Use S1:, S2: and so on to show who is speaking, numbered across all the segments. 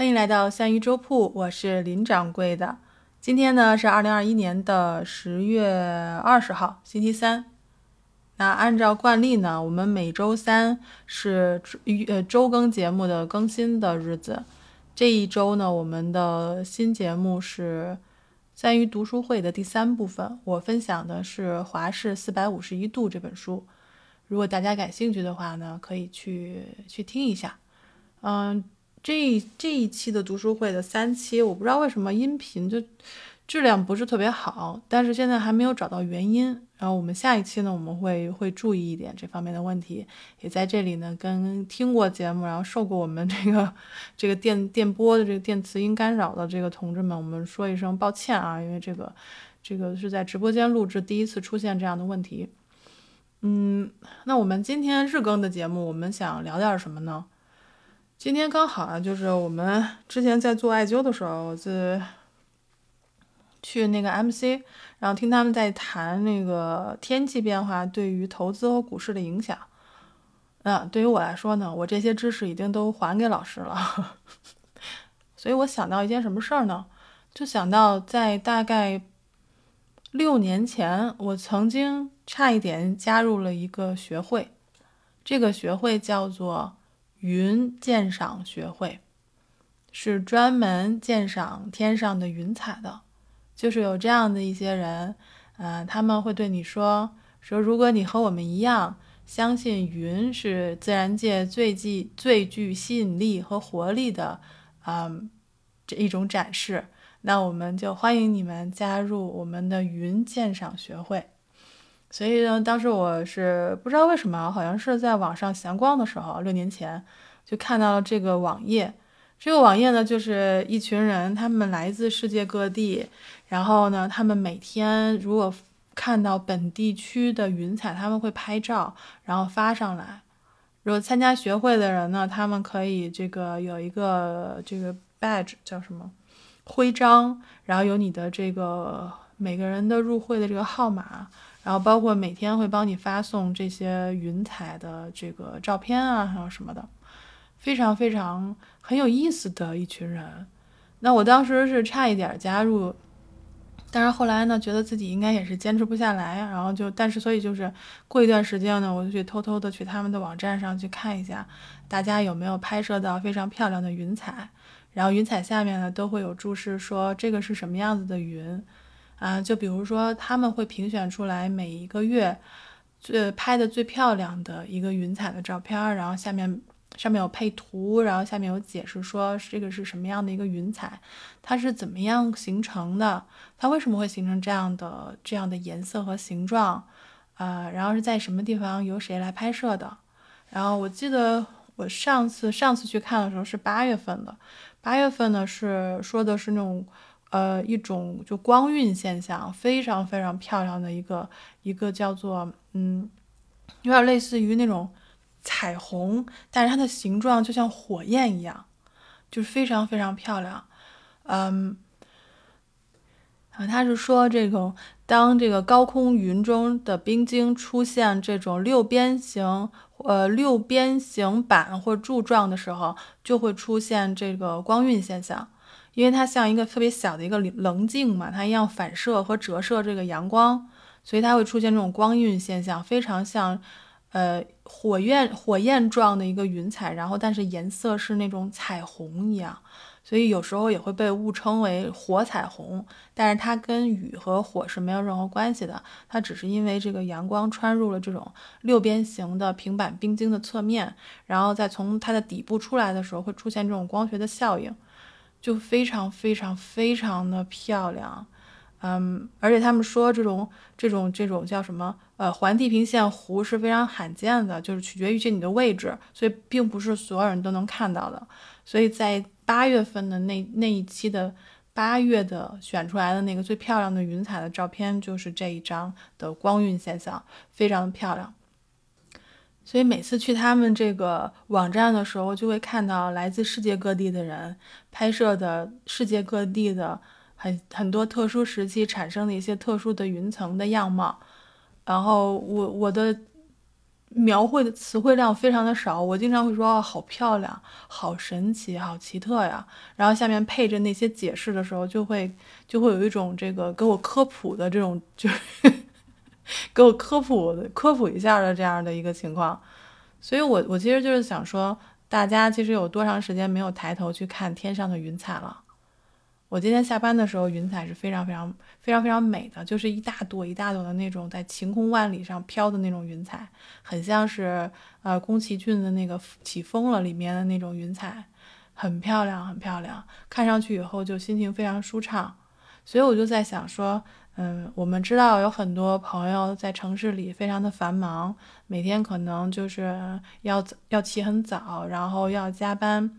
S1: 欢迎来到三鱼粥铺，我是林掌柜的。今天呢是二零二一年的十月二十号，星期三。那按照惯例呢，我们每周三是呃周更节目的更新的日子。这一周呢，我们的新节目是三鱼读书会的第三部分，我分享的是《华氏四百五十一度》这本书。如果大家感兴趣的话呢，可以去去听一下。嗯。这这一期的读书会的三期，我不知道为什么音频就质量不是特别好，但是现在还没有找到原因。然后我们下一期呢，我们会会注意一点这方面的问题，也在这里呢跟听过节目，然后受过我们这个这个电电波的这个电磁音干扰的这个同志们，我们说一声抱歉啊，因为这个这个是在直播间录制，第一次出现这样的问题。嗯，那我们今天日更的节目，我们想聊点什么呢？今天刚好啊，就是我们之前在做艾灸的时候，是去那个 MC，然后听他们在谈那个天气变化对于投资和股市的影响。嗯，对于我来说呢，我这些知识已经都还给老师了，所以我想到一件什么事儿呢？就想到在大概六年前，我曾经差一点加入了一个学会，这个学会叫做。云鉴赏学会是专门鉴赏天上的云彩的，就是有这样的一些人，嗯，他们会对你说说，如果你和我们一样相信云是自然界最具最具吸引力和活力的，嗯，这一种展示，那我们就欢迎你们加入我们的云鉴赏学会。所以呢，当时我是不知道为什么，好像是在网上闲逛的时候，六年前就看到了这个网页。这个网页呢，就是一群人，他们来自世界各地，然后呢，他们每天如果看到本地区的云彩，他们会拍照，然后发上来。如果参加学会的人呢，他们可以这个有一个这个 badge 叫什么徽章，然后有你的这个每个人的入会的这个号码。然后包括每天会帮你发送这些云彩的这个照片啊，还有什么的，非常非常很有意思的一群人。那我当时是差一点加入，但是后来呢，觉得自己应该也是坚持不下来，然后就，但是所以就是过一段时间呢，我就去偷偷的去他们的网站上去看一下，大家有没有拍摄到非常漂亮的云彩，然后云彩下面呢都会有注释说这个是什么样子的云。啊，就比如说，他们会评选出来每一个月最拍的最漂亮的一个云彩的照片，然后下面上面有配图，然后下面有解释说这个是什么样的一个云彩，它是怎么样形成的，它为什么会形成这样的这样的颜色和形状，啊，然后是在什么地方由谁来拍摄的，然后我记得我上次上次去看的时候是八月份的，八月份呢是说的是那种。呃，一种就光晕现象，非常非常漂亮的一个一个叫做嗯，有点类似于那种彩虹，但是它的形状就像火焰一样，就是非常非常漂亮。嗯，啊，他是说这种当这个高空云中的冰晶出现这种六边形呃六边形板或柱状的时候，就会出现这个光晕现象。因为它像一个特别小的一个棱镜嘛，它一样反射和折射这个阳光，所以它会出现这种光晕现象，非常像，呃，火焰火焰状的一个云彩，然后但是颜色是那种彩虹一样，所以有时候也会被误称为火彩虹，但是它跟雨和火是没有任何关系的，它只是因为这个阳光穿入了这种六边形的平板冰晶的侧面，然后再从它的底部出来的时候会出现这种光学的效应。就非常非常非常的漂亮，嗯，而且他们说这种这种这种叫什么？呃，环地平线湖是非常罕见的，就是取决于你的位置，所以并不是所有人都能看到的。所以在八月份的那那一期的八月的选出来的那个最漂亮的云彩的照片，就是这一张的光晕现象，非常的漂亮。所以每次去他们这个网站的时候，就会看到来自世界各地的人拍摄的世界各地的很很多特殊时期产生的一些特殊的云层的样貌。然后我我的描绘的词汇量非常的少，我经常会说哦，好漂亮，好神奇，好奇特呀。然后下面配着那些解释的时候，就会就会有一种这个给我科普的这种，就是给我科普科普一下的这样的一个情况。所以我我其实就是想说，大家其实有多长时间没有抬头去看天上的云彩了？我今天下班的时候，云彩是非常非常非常非常美的，就是一大朵一大朵的那种在晴空万里上飘的那种云彩，很像是呃宫崎骏的那个《起风了》里面的那种云彩，很漂亮很漂亮，看上去以后就心情非常舒畅。所以我就在想说，嗯，我们知道有很多朋友在城市里非常的繁忙，每天可能就是要要起很早，然后要加班。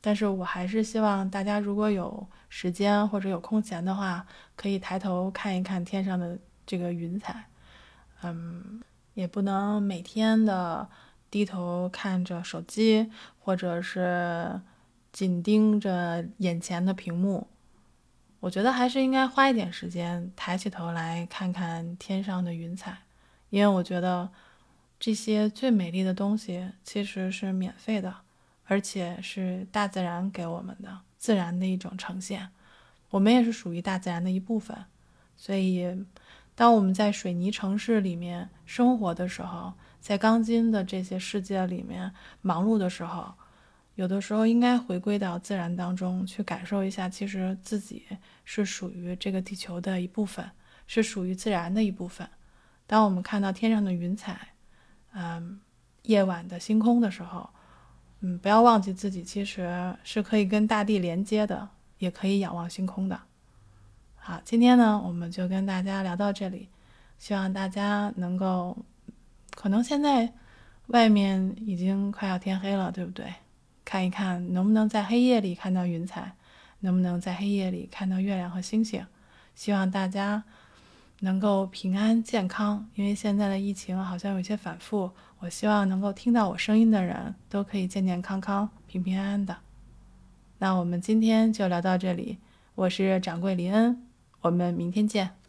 S1: 但是我还是希望大家如果有时间或者有空闲的话，可以抬头看一看天上的这个云彩。嗯，也不能每天的低头看着手机，或者是紧盯着眼前的屏幕。我觉得还是应该花一点时间，抬起头来看看天上的云彩，因为我觉得这些最美丽的东西其实是免费的。而且是大自然给我们的自然的一种呈现，我们也是属于大自然的一部分。所以，当我们在水泥城市里面生活的时候，在钢筋的这些世界里面忙碌的时候，有的时候应该回归到自然当中去感受一下，其实自己是属于这个地球的一部分，是属于自然的一部分。当我们看到天上的云彩，嗯，夜晚的星空的时候。嗯，不要忘记自己其实是可以跟大地连接的，也可以仰望星空的。好，今天呢，我们就跟大家聊到这里，希望大家能够，可能现在外面已经快要天黑了，对不对？看一看能不能在黑夜里看到云彩，能不能在黑夜里看到月亮和星星。希望大家。能够平安健康，因为现在的疫情好像有些反复。我希望能够听到我声音的人都可以健健康康、平平安安的。那我们今天就聊到这里，我是掌柜林恩，我们明天见。